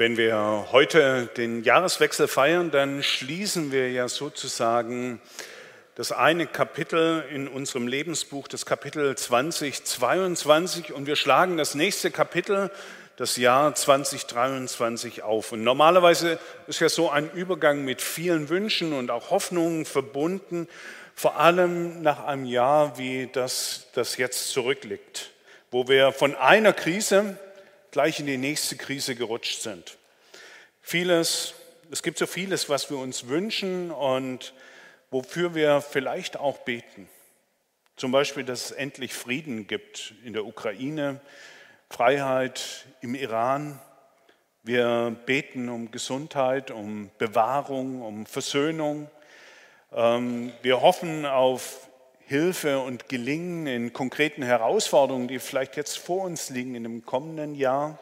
Wenn wir heute den Jahreswechsel feiern, dann schließen wir ja sozusagen das eine Kapitel in unserem Lebensbuch, das Kapitel 2022, und wir schlagen das nächste Kapitel, das Jahr 2023 auf. Und normalerweise ist ja so ein Übergang mit vielen Wünschen und auch Hoffnungen verbunden, vor allem nach einem Jahr, wie das, das jetzt zurückliegt, wo wir von einer Krise gleich in die nächste Krise gerutscht sind. Vieles, es gibt so vieles, was wir uns wünschen und wofür wir vielleicht auch beten. Zum Beispiel, dass es endlich Frieden gibt in der Ukraine, Freiheit im Iran. Wir beten um Gesundheit, um Bewahrung, um Versöhnung. Ähm, wir hoffen auf Hilfe und Gelingen in konkreten Herausforderungen, die vielleicht jetzt vor uns liegen in dem kommenden Jahr.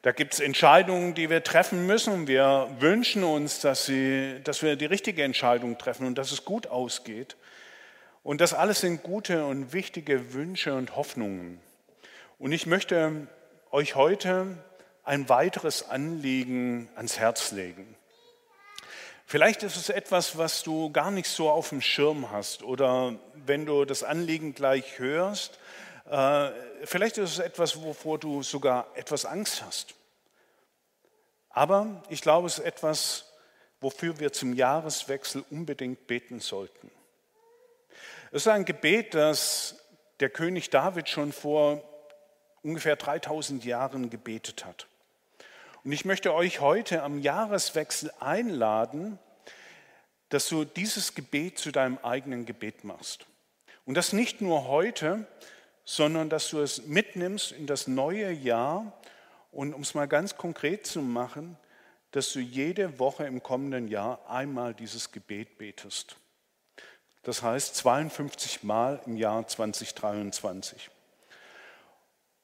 Da gibt es Entscheidungen, die wir treffen müssen. Wir wünschen uns, dass, sie, dass wir die richtige Entscheidung treffen und dass es gut ausgeht. Und das alles sind gute und wichtige Wünsche und Hoffnungen. Und ich möchte euch heute ein weiteres Anliegen ans Herz legen. Vielleicht ist es etwas, was du gar nicht so auf dem Schirm hast oder wenn du das Anliegen gleich hörst, äh, vielleicht ist es etwas, wovor du sogar etwas Angst hast. Aber ich glaube, es ist etwas, wofür wir zum Jahreswechsel unbedingt beten sollten. Es ist ein Gebet, das der König David schon vor ungefähr 3000 Jahren gebetet hat. Und ich möchte euch heute am Jahreswechsel einladen, dass du dieses Gebet zu deinem eigenen Gebet machst. Und das nicht nur heute, sondern dass du es mitnimmst in das neue Jahr und um es mal ganz konkret zu machen, dass du jede Woche im kommenden Jahr einmal dieses Gebet betest. Das heißt 52 Mal im Jahr 2023.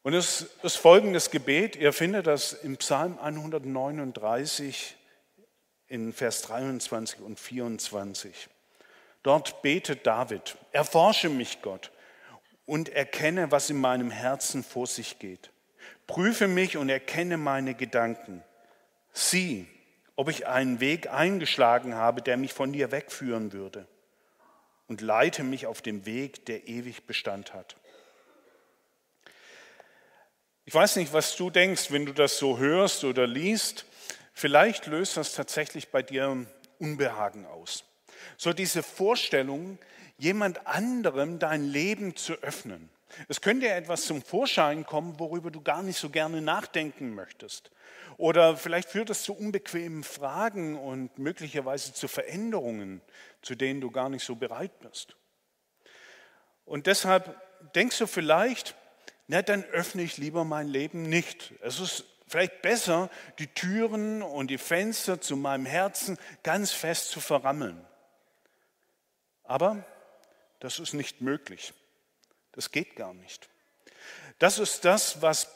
Und es ist folgendes Gebet, ihr findet das im Psalm 139 in Vers 23 und 24. Dort betet David, erforsche mich Gott und erkenne, was in meinem Herzen vor sich geht. Prüfe mich und erkenne meine Gedanken. Sieh, ob ich einen Weg eingeschlagen habe, der mich von dir wegführen würde. Und leite mich auf dem Weg, der ewig Bestand hat. Ich weiß nicht, was du denkst, wenn du das so hörst oder liest. Vielleicht löst das tatsächlich bei dir Unbehagen aus. So diese Vorstellung, jemand anderem dein Leben zu öffnen. Es könnte ja etwas zum Vorschein kommen, worüber du gar nicht so gerne nachdenken möchtest. Oder vielleicht führt es zu unbequemen Fragen und möglicherweise zu Veränderungen, zu denen du gar nicht so bereit bist. Und deshalb denkst du vielleicht, na, dann öffne ich lieber mein Leben nicht. Es ist vielleicht besser, die Türen und die Fenster zu meinem Herzen ganz fest zu verrammeln. Aber das ist nicht möglich. Das geht gar nicht. Das ist das, was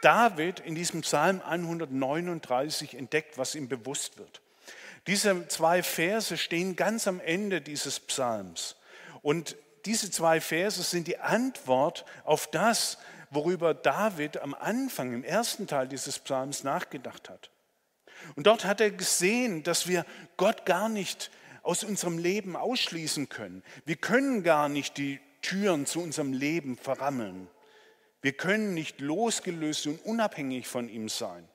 David in diesem Psalm 139 entdeckt, was ihm bewusst wird. Diese zwei Verse stehen ganz am Ende dieses Psalms. Und diese zwei Verse sind die Antwort auf das, worüber David am Anfang, im ersten Teil dieses Psalms nachgedacht hat. Und dort hat er gesehen, dass wir Gott gar nicht aus unserem Leben ausschließen können. Wir können gar nicht die Türen zu unserem Leben verrammeln. Wir können nicht losgelöst und unabhängig von ihm sein,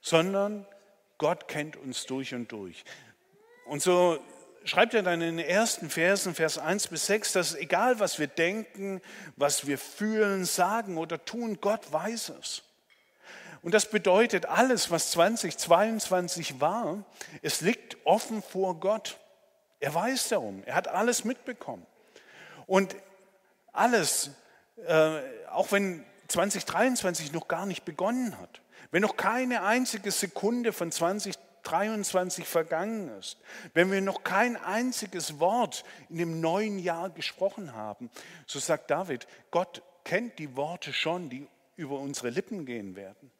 sondern Gott kennt uns durch und durch. Und so schreibt er dann in den ersten Versen, Vers 1 bis 6, dass egal was wir denken, was wir fühlen, sagen oder tun, Gott weiß es. Und das bedeutet, alles, was 2022 war, es liegt offen vor Gott. Er weiß darum, er hat alles mitbekommen. Und alles, äh, auch wenn 2023 noch gar nicht begonnen hat, wenn noch keine einzige Sekunde von 2023 23 vergangen ist, wenn wir noch kein einziges Wort in dem neuen Jahr gesprochen haben, so sagt David, Gott kennt die Worte schon, die über unsere Lippen gehen werden.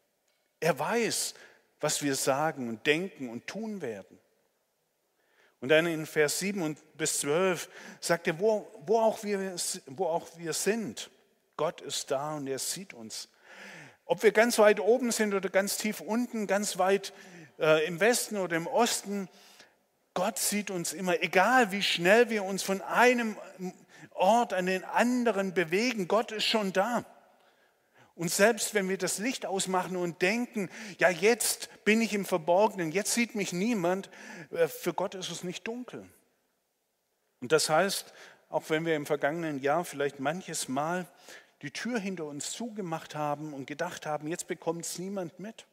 Er weiß, was wir sagen und denken und tun werden. Und dann in Vers 7 bis 12 sagt er, wo, wo, auch wir, wo auch wir sind, Gott ist da und er sieht uns. Ob wir ganz weit oben sind oder ganz tief unten, ganz weit äh, im Westen oder im Osten, Gott sieht uns immer, egal wie schnell wir uns von einem Ort an den anderen bewegen, Gott ist schon da. Und selbst wenn wir das Licht ausmachen und denken, ja jetzt bin ich im Verborgenen, jetzt sieht mich niemand, äh, für Gott ist es nicht dunkel. Und das heißt, auch wenn wir im vergangenen Jahr vielleicht manches Mal die Tür hinter uns zugemacht haben und gedacht haben, jetzt bekommt es niemand mit,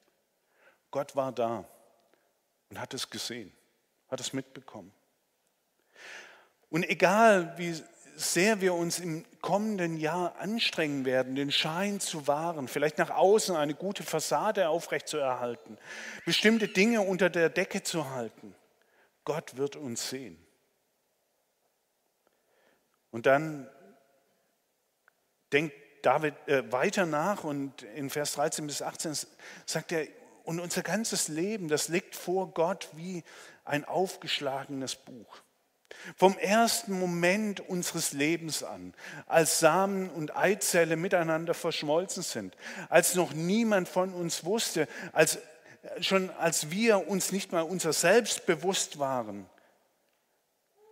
Gott war da und hat es gesehen, hat es mitbekommen. Und egal wie sehr wir uns im kommenden Jahr anstrengen werden, den Schein zu wahren, vielleicht nach außen eine gute Fassade aufrechtzuerhalten, bestimmte Dinge unter der Decke zu halten. Gott wird uns sehen. Und dann denkt David äh, weiter nach und in Vers 13 bis 18 sagt er, und unser ganzes Leben, das liegt vor Gott wie ein aufgeschlagenes Buch. Vom ersten Moment unseres Lebens an, als Samen und Eizelle miteinander verschmolzen sind, als noch niemand von uns wusste, als, schon als wir uns nicht mal unser Selbst bewusst waren,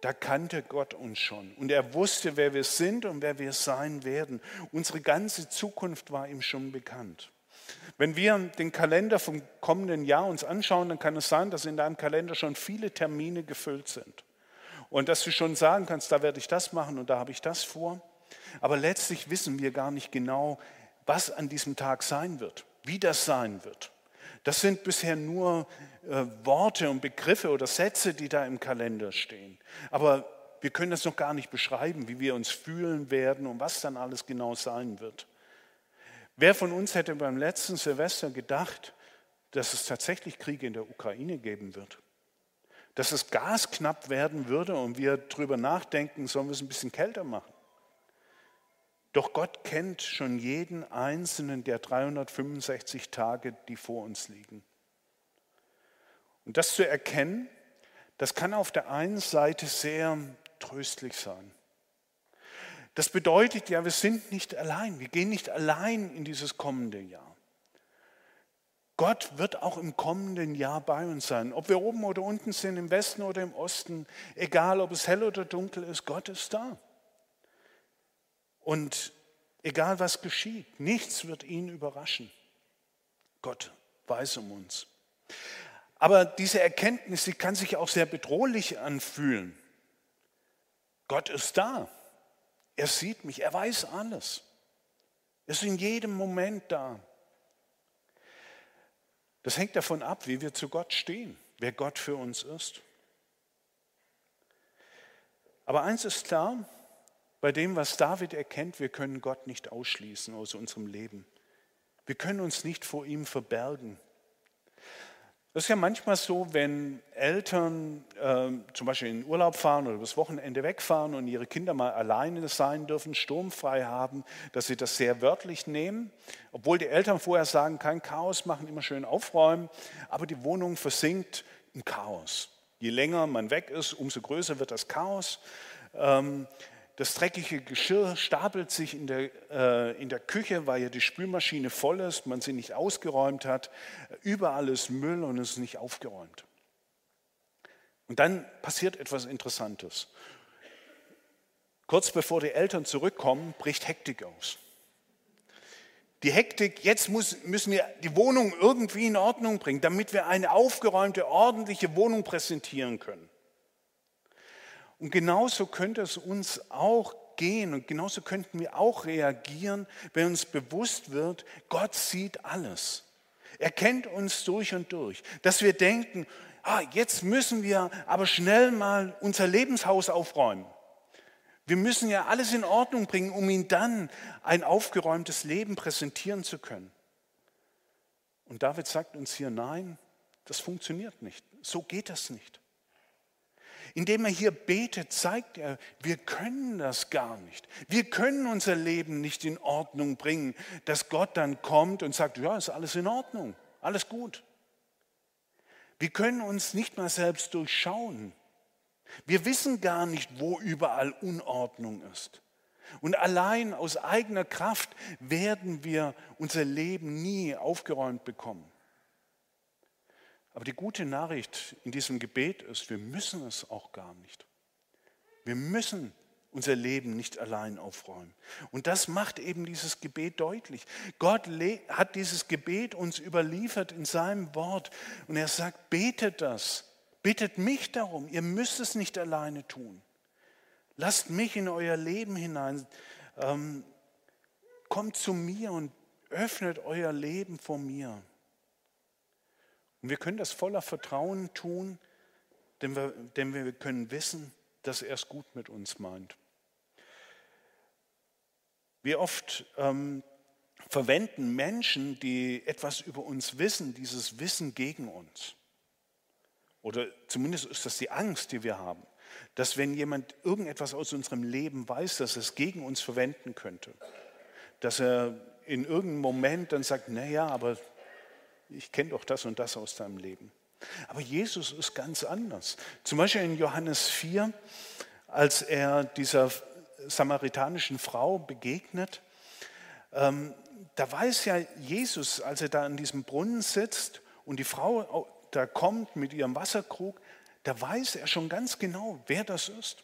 da kannte Gott uns schon. Und er wusste, wer wir sind und wer wir sein werden. Unsere ganze Zukunft war ihm schon bekannt. Wenn wir den Kalender vom kommenden Jahr uns anschauen, dann kann es sein, dass in deinem Kalender schon viele Termine gefüllt sind. Und dass du schon sagen kannst, da werde ich das machen und da habe ich das vor. Aber letztlich wissen wir gar nicht genau, was an diesem Tag sein wird, wie das sein wird. Das sind bisher nur äh, Worte und Begriffe oder Sätze, die da im Kalender stehen. Aber wir können das noch gar nicht beschreiben, wie wir uns fühlen werden und was dann alles genau sein wird. Wer von uns hätte beim letzten Silvester gedacht, dass es tatsächlich Kriege in der Ukraine geben wird? dass das Gas knapp werden würde und wir darüber nachdenken, sollen wir es ein bisschen kälter machen. Doch Gott kennt schon jeden einzelnen der 365 Tage, die vor uns liegen. Und das zu erkennen, das kann auf der einen Seite sehr tröstlich sein. Das bedeutet ja, wir sind nicht allein, wir gehen nicht allein in dieses kommende Jahr. Gott wird auch im kommenden Jahr bei uns sein. Ob wir oben oder unten sind, im Westen oder im Osten, egal ob es hell oder dunkel ist, Gott ist da. Und egal was geschieht, nichts wird ihn überraschen. Gott weiß um uns. Aber diese Erkenntnis, sie kann sich auch sehr bedrohlich anfühlen. Gott ist da. Er sieht mich. Er weiß alles. Er ist in jedem Moment da. Das hängt davon ab, wie wir zu Gott stehen, wer Gott für uns ist. Aber eins ist klar, bei dem, was David erkennt, wir können Gott nicht ausschließen aus unserem Leben. Wir können uns nicht vor ihm verbergen. Das ist ja manchmal so, wenn Eltern äh, zum Beispiel in den Urlaub fahren oder das Wochenende wegfahren und ihre Kinder mal alleine sein dürfen, sturmfrei haben, dass sie das sehr wörtlich nehmen. Obwohl die Eltern vorher sagen, kein Chaos machen, immer schön aufräumen, aber die Wohnung versinkt im Chaos. Je länger man weg ist, umso größer wird das Chaos. Ähm, das dreckige Geschirr stapelt sich in der, äh, in der Küche, weil ja die Spülmaschine voll ist, man sie nicht ausgeräumt hat. Überall ist Müll und es ist nicht aufgeräumt. Und dann passiert etwas Interessantes. Kurz bevor die Eltern zurückkommen, bricht Hektik aus. Die Hektik, jetzt muss, müssen wir die Wohnung irgendwie in Ordnung bringen, damit wir eine aufgeräumte, ordentliche Wohnung präsentieren können. Und genauso könnte es uns auch gehen und genauso könnten wir auch reagieren, wenn uns bewusst wird, Gott sieht alles. Er kennt uns durch und durch. Dass wir denken, ah, jetzt müssen wir aber schnell mal unser Lebenshaus aufräumen. Wir müssen ja alles in Ordnung bringen, um ihm dann ein aufgeräumtes Leben präsentieren zu können. Und David sagt uns hier, nein, das funktioniert nicht. So geht das nicht. Indem er hier betet, zeigt er, wir können das gar nicht. Wir können unser Leben nicht in Ordnung bringen, dass Gott dann kommt und sagt, ja, ist alles in Ordnung, alles gut. Wir können uns nicht mal selbst durchschauen. Wir wissen gar nicht, wo überall Unordnung ist. Und allein aus eigener Kraft werden wir unser Leben nie aufgeräumt bekommen. Aber die gute Nachricht in diesem Gebet ist, wir müssen es auch gar nicht. Wir müssen unser Leben nicht allein aufräumen. Und das macht eben dieses Gebet deutlich. Gott hat dieses Gebet uns überliefert in seinem Wort und er sagt, betet das, bittet mich darum, ihr müsst es nicht alleine tun. Lasst mich in euer Leben hinein, ähm, kommt zu mir und öffnet euer Leben vor mir. Und wir können das voller Vertrauen tun, denn wir, denn wir können wissen, dass er es gut mit uns meint. Wie oft ähm, verwenden Menschen, die etwas über uns wissen, dieses Wissen gegen uns. Oder zumindest ist das die Angst, die wir haben, dass wenn jemand irgendetwas aus unserem Leben weiß, dass er es gegen uns verwenden könnte. Dass er in irgendeinem Moment dann sagt, naja, aber ich kenne doch das und das aus deinem Leben. Aber Jesus ist ganz anders. Zum Beispiel in Johannes 4, als er dieser samaritanischen Frau begegnet, ähm, da weiß ja Jesus, als er da an diesem Brunnen sitzt und die Frau da kommt mit ihrem Wasserkrug, da weiß er schon ganz genau, wer das ist.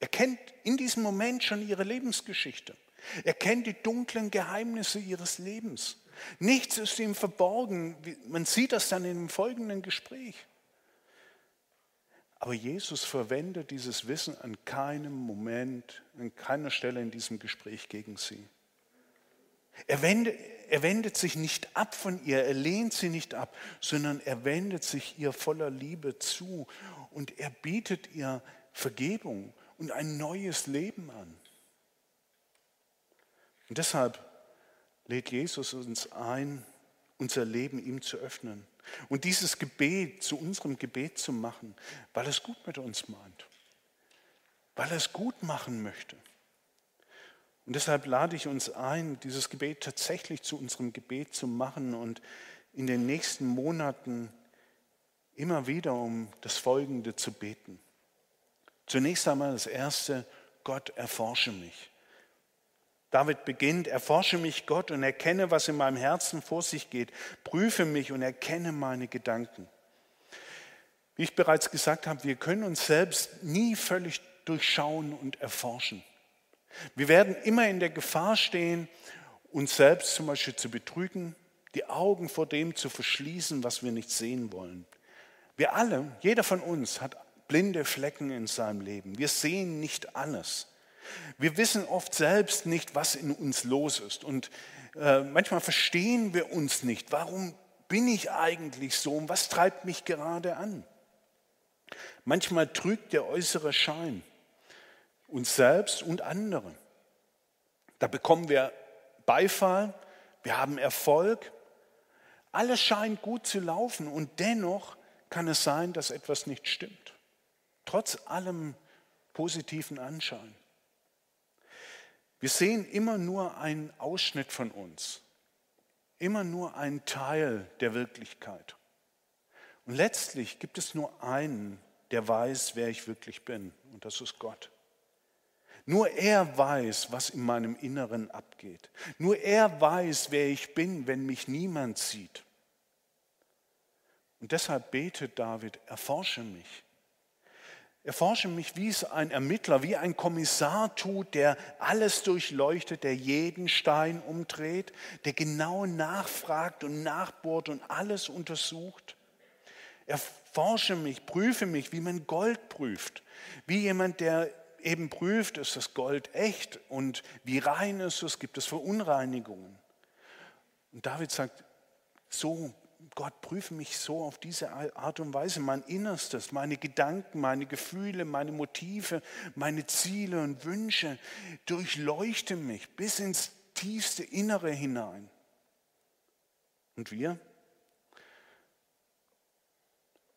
Er kennt in diesem Moment schon ihre Lebensgeschichte. Er kennt die dunklen Geheimnisse ihres Lebens. Nichts ist ihm verborgen. Man sieht das dann im folgenden Gespräch. Aber Jesus verwendet dieses Wissen an keinem Moment, an keiner Stelle in diesem Gespräch gegen sie. Er wendet, er wendet sich nicht ab von ihr, er lehnt sie nicht ab, sondern er wendet sich ihr voller Liebe zu und er bietet ihr Vergebung und ein neues Leben an. Und deshalb lädt Jesus uns ein, unser Leben ihm zu öffnen und dieses Gebet zu unserem Gebet zu machen, weil es gut mit uns meint, weil er es gut machen möchte. Und deshalb lade ich uns ein, dieses Gebet tatsächlich zu unserem Gebet zu machen und in den nächsten Monaten immer wieder um das Folgende zu beten. Zunächst einmal das Erste, Gott erforsche mich. David beginnt, erforsche mich Gott und erkenne, was in meinem Herzen vor sich geht. Prüfe mich und erkenne meine Gedanken. Wie ich bereits gesagt habe, wir können uns selbst nie völlig durchschauen und erforschen. Wir werden immer in der Gefahr stehen, uns selbst zum Beispiel zu betrügen, die Augen vor dem zu verschließen, was wir nicht sehen wollen. Wir alle, jeder von uns hat blinde Flecken in seinem Leben. Wir sehen nicht alles. Wir wissen oft selbst nicht, was in uns los ist. Und äh, manchmal verstehen wir uns nicht. Warum bin ich eigentlich so und was treibt mich gerade an? Manchmal trügt der äußere Schein uns selbst und andere. Da bekommen wir Beifall, wir haben Erfolg, alles scheint gut zu laufen und dennoch kann es sein, dass etwas nicht stimmt. Trotz allem positiven Anschein. Wir sehen immer nur einen Ausschnitt von uns, immer nur einen Teil der Wirklichkeit. Und letztlich gibt es nur einen, der weiß, wer ich wirklich bin, und das ist Gott. Nur er weiß, was in meinem Inneren abgeht. Nur er weiß, wer ich bin, wenn mich niemand sieht. Und deshalb betet David, erforsche mich. Erforsche mich, wie es ein Ermittler, wie ein Kommissar tut, der alles durchleuchtet, der jeden Stein umdreht, der genau nachfragt und nachbohrt und alles untersucht. Erforsche mich, prüfe mich, wie man Gold prüft, wie jemand, der eben prüft, ist das Gold echt und wie rein ist es, gibt es Verunreinigungen. Und David sagt, so Gott, prüfe mich so auf diese Art und Weise, mein Innerstes, meine Gedanken, meine Gefühle, meine Motive, meine Ziele und Wünsche. Durchleuchte mich bis ins tiefste Innere hinein. Und wir?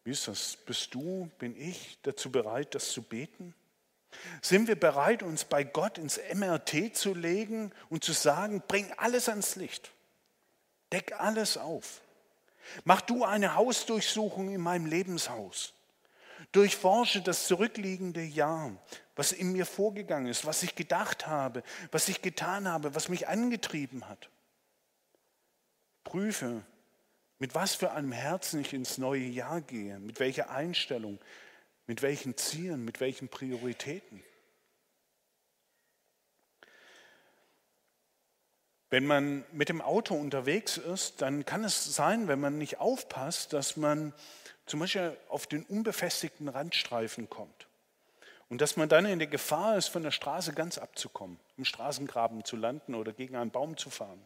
Wie ist das? Bist du, bin ich dazu bereit, das zu beten? Sind wir bereit, uns bei Gott ins MRT zu legen und zu sagen, bring alles ans Licht, deck alles auf? Mach du eine Hausdurchsuchung in meinem Lebenshaus Durchforsche das zurückliegende Jahr, was in mir vorgegangen ist, was ich gedacht habe, was ich getan habe, was mich angetrieben hat. Prüfe, mit was für einem Herzen ich ins neue Jahr gehe, mit welcher Einstellung, mit welchen Zielen, mit welchen Prioritäten. Wenn man mit dem Auto unterwegs ist, dann kann es sein, wenn man nicht aufpasst, dass man zum Beispiel auf den unbefestigten Randstreifen kommt. Und dass man dann in der Gefahr ist, von der Straße ganz abzukommen, im Straßengraben zu landen oder gegen einen Baum zu fahren.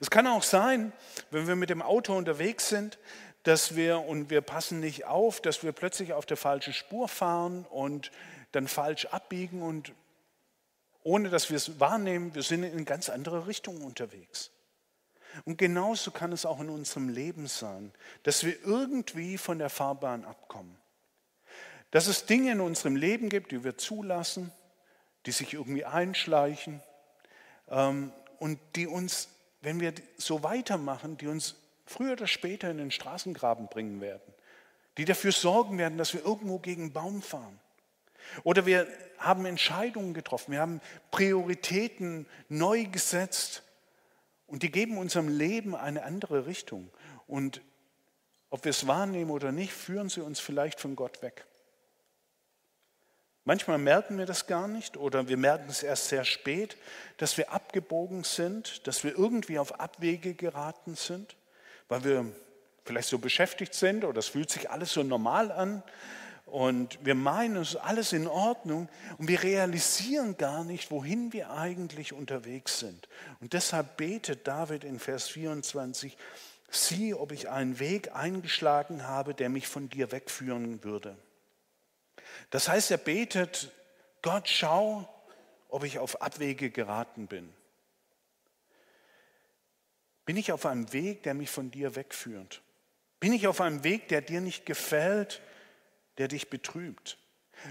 Es kann auch sein, wenn wir mit dem Auto unterwegs sind, dass wir und wir passen nicht auf, dass wir plötzlich auf der falschen Spur fahren und dann falsch abbiegen und ohne dass wir es wahrnehmen, wir sind in eine ganz andere Richtung unterwegs. Und genauso kann es auch in unserem Leben sein, dass wir irgendwie von der Fahrbahn abkommen. Dass es Dinge in unserem Leben gibt, die wir zulassen, die sich irgendwie einschleichen ähm, und die uns, wenn wir so weitermachen, die uns früher oder später in den Straßengraben bringen werden, die dafür sorgen werden, dass wir irgendwo gegen einen Baum fahren. Oder wir haben Entscheidungen getroffen, wir haben Prioritäten neu gesetzt und die geben unserem Leben eine andere Richtung. Und ob wir es wahrnehmen oder nicht, führen sie uns vielleicht von Gott weg. Manchmal merken wir das gar nicht oder wir merken es erst sehr spät, dass wir abgebogen sind, dass wir irgendwie auf Abwege geraten sind, weil wir vielleicht so beschäftigt sind oder es fühlt sich alles so normal an und wir meinen, es ist alles in Ordnung und wir realisieren gar nicht, wohin wir eigentlich unterwegs sind. Und deshalb betet David in Vers 24, sieh, ob ich einen Weg eingeschlagen habe, der mich von dir wegführen würde. Das heißt, er betet, Gott, schau, ob ich auf Abwege geraten bin. Bin ich auf einem Weg, der mich von dir wegführt? Bin ich auf einem Weg, der dir nicht gefällt? Der dich betrübt?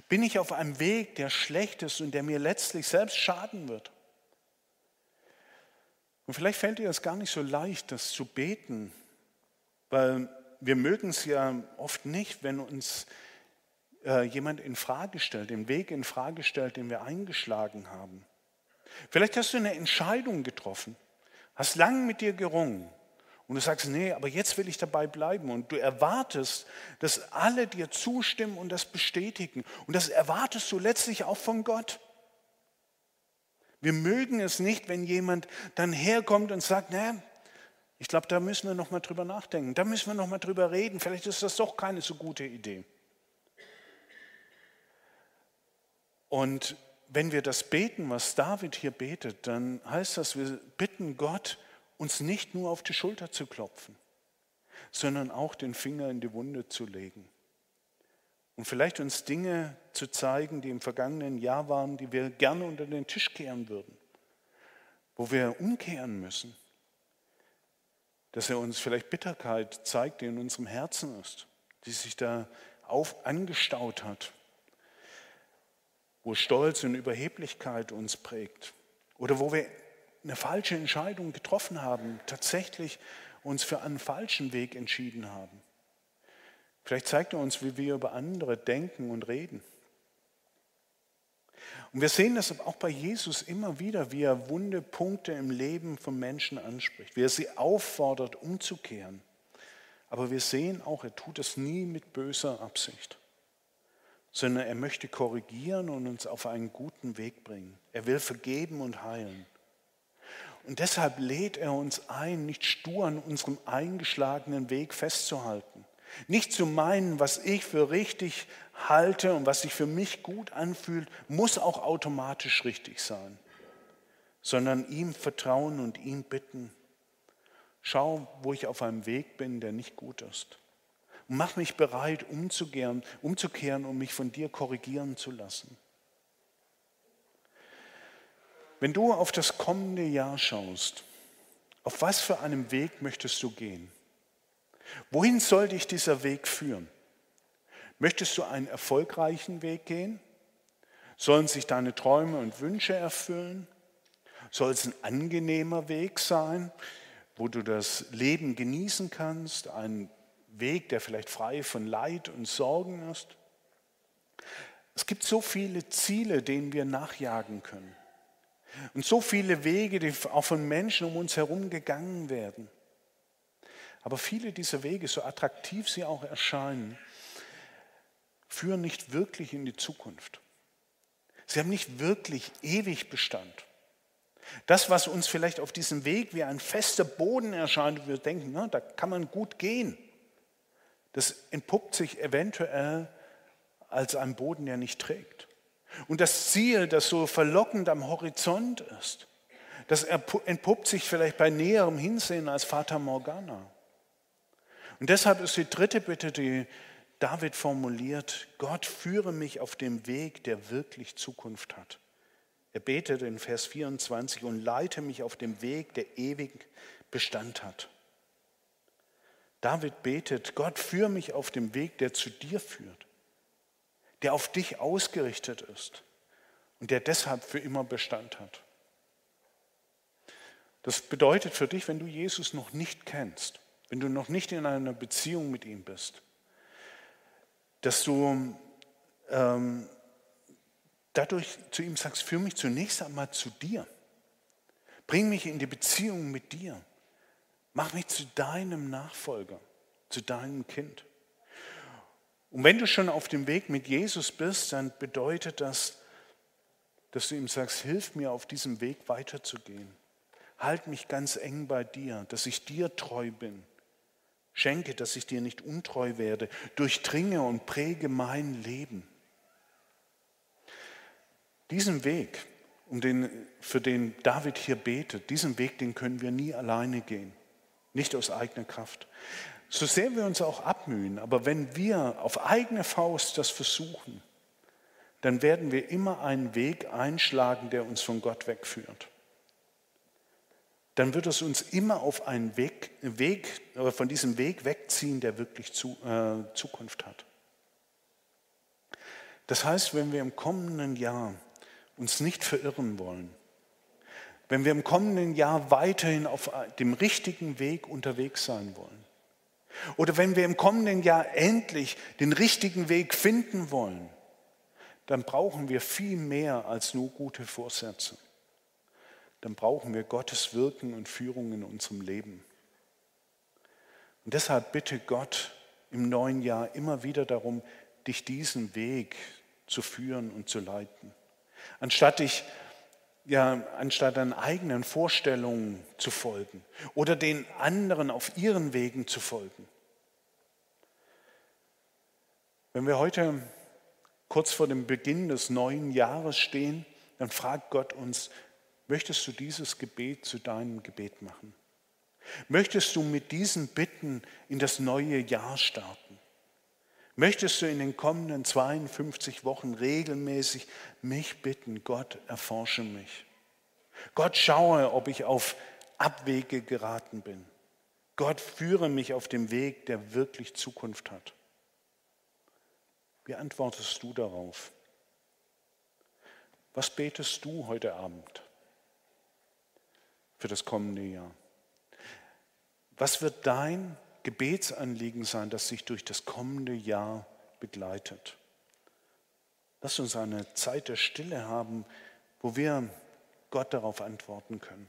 Bin ich auf einem Weg, der schlecht ist und der mir letztlich selbst schaden wird? Und vielleicht fällt dir das gar nicht so leicht, das zu beten, weil wir mögen es ja oft nicht, wenn uns äh, jemand in Frage stellt, den Weg in Frage stellt, den wir eingeschlagen haben. Vielleicht hast du eine Entscheidung getroffen, hast lange mit dir gerungen und du sagst, nee, aber jetzt will ich dabei bleiben. Und du erwartest, dass alle dir zustimmen und das bestätigen. Und das erwartest du letztlich auch von Gott. Wir mögen es nicht, wenn jemand dann herkommt und sagt, naja, ich glaube, da müssen wir noch mal drüber nachdenken. Da müssen wir noch mal drüber reden. Vielleicht ist das doch keine so gute Idee. Und wenn wir das beten, was David hier betet, dann heißt das, wir bitten Gott, uns nicht nur auf die Schulter zu klopfen, sondern auch den Finger in die Wunde zu legen. Und vielleicht uns Dinge zu zeigen, die im vergangenen Jahr waren, die wir gerne unter den Tisch kehren würden, wo wir umkehren müssen. Dass er uns vielleicht Bitterkeit zeigt, die in unserem Herzen ist, die sich da auf, angestaut hat, wo Stolz und Überheblichkeit uns prägt oder wo wir eine falsche Entscheidung getroffen haben, tatsächlich uns für einen falschen Weg entschieden haben. Vielleicht zeigt er uns, wie wir über andere denken und reden. Und wir sehen das auch bei Jesus immer wieder, wie er wunde Punkte im Leben von Menschen anspricht, wie er sie auffordert, umzukehren. Aber wir sehen auch, er tut es nie mit böser Absicht, sondern er möchte korrigieren und uns auf einen guten Weg bringen. Er will vergeben und heilen. Und deshalb lädt er uns ein, nicht stur an unserem eingeschlagenen Weg festzuhalten. Nicht zu meinen, was ich für richtig halte und was sich für mich gut anfühlt, muss auch automatisch richtig sein, sondern ihm vertrauen und ihn bitten. Schau, wo ich auf einem Weg bin, der nicht gut ist. Und mach mich bereit, umzukehren, umzukehren und mich von dir korrigieren zu lassen. Wenn du auf das kommende Jahr schaust, auf was für einem Weg möchtest du gehen? Wohin soll dich dieser Weg führen? Möchtest du einen erfolgreichen Weg gehen? Sollen sich deine Träume und Wünsche erfüllen? Soll es ein angenehmer Weg sein, wo du das Leben genießen kannst? Ein Weg, der vielleicht frei von Leid und Sorgen ist? Es gibt so viele Ziele, denen wir nachjagen können. Und so viele Wege, die auch von Menschen um uns herum gegangen werden. Aber viele dieser Wege, so attraktiv sie auch erscheinen, führen nicht wirklich in die Zukunft. Sie haben nicht wirklich ewig Bestand. Das, was uns vielleicht auf diesem Weg wie ein fester Boden erscheint, wir denken, na, da kann man gut gehen, das entpuppt sich eventuell als ein Boden, der nicht trägt. Und das Ziel, das so verlockend am Horizont ist, das entpuppt sich vielleicht bei näherem Hinsehen als Fata Morgana. Und deshalb ist die dritte Bitte, die David formuliert, Gott führe mich auf dem Weg, der wirklich Zukunft hat. Er betet in Vers 24 und leite mich auf dem Weg, der ewig Bestand hat. David betet, Gott führe mich auf dem Weg, der zu dir führt, der auf dich ausgerichtet ist und der deshalb für immer Bestand hat. Das bedeutet für dich, wenn du Jesus noch nicht kennst, wenn du noch nicht in einer Beziehung mit ihm bist, dass du ähm, dadurch zu ihm sagst, führe mich zunächst einmal zu dir. Bring mich in die Beziehung mit dir. Mach mich zu deinem Nachfolger, zu deinem Kind. Und wenn du schon auf dem Weg mit Jesus bist, dann bedeutet das, dass du ihm sagst, hilf mir auf diesem Weg weiterzugehen. Halt mich ganz eng bei dir, dass ich dir treu bin Schenke, dass ich dir nicht untreu werde. Durchdringe und präge mein Leben. Diesen Weg, um den, für den David hier betet, diesen Weg, den können wir nie alleine gehen. Nicht aus eigener Kraft. So sehr wir uns auch abmühen, aber wenn wir auf eigene Faust das versuchen, dann werden wir immer einen Weg einschlagen, der uns von Gott wegführt dann wird es uns immer auf einen Weg, Weg von diesem Weg wegziehen, der wirklich zu, äh, Zukunft hat. Das heißt, wenn wir im kommenden Jahr uns nicht verirren wollen, wenn wir im kommenden Jahr weiterhin auf dem richtigen Weg unterwegs sein wollen, oder wenn wir im kommenden Jahr endlich den richtigen Weg finden wollen, dann brauchen wir viel mehr als nur gute Vorsätze dann brauchen wir Gottes Wirken und Führung in unserem Leben. Und deshalb bitte Gott im neuen Jahr immer wieder darum, dich diesen Weg zu führen und zu leiten. Anstatt dich ja, anstatt deinen eigenen Vorstellungen zu folgen oder den anderen auf ihren Wegen zu folgen. Wenn wir heute kurz vor dem Beginn des neuen Jahres stehen, dann fragt Gott uns, Möchtest du dieses Gebet zu deinem Gebet machen? Möchtest du mit diesen Bitten in das neue Jahr starten? Möchtest du in den kommenden 52 Wochen regelmäßig mich bitten, Gott, erforsche mich. Gott, schaue, ob ich auf Abwege geraten bin. Gott, führe mich auf dem Weg, der wirklich Zukunft hat. Wie antwortest du darauf? Was betest du heute Abend? für das kommende Jahr. Was wird dein Gebetsanliegen sein, das sich durch das kommende Jahr begleitet? Lass uns eine Zeit der Stille haben, wo wir Gott darauf antworten können.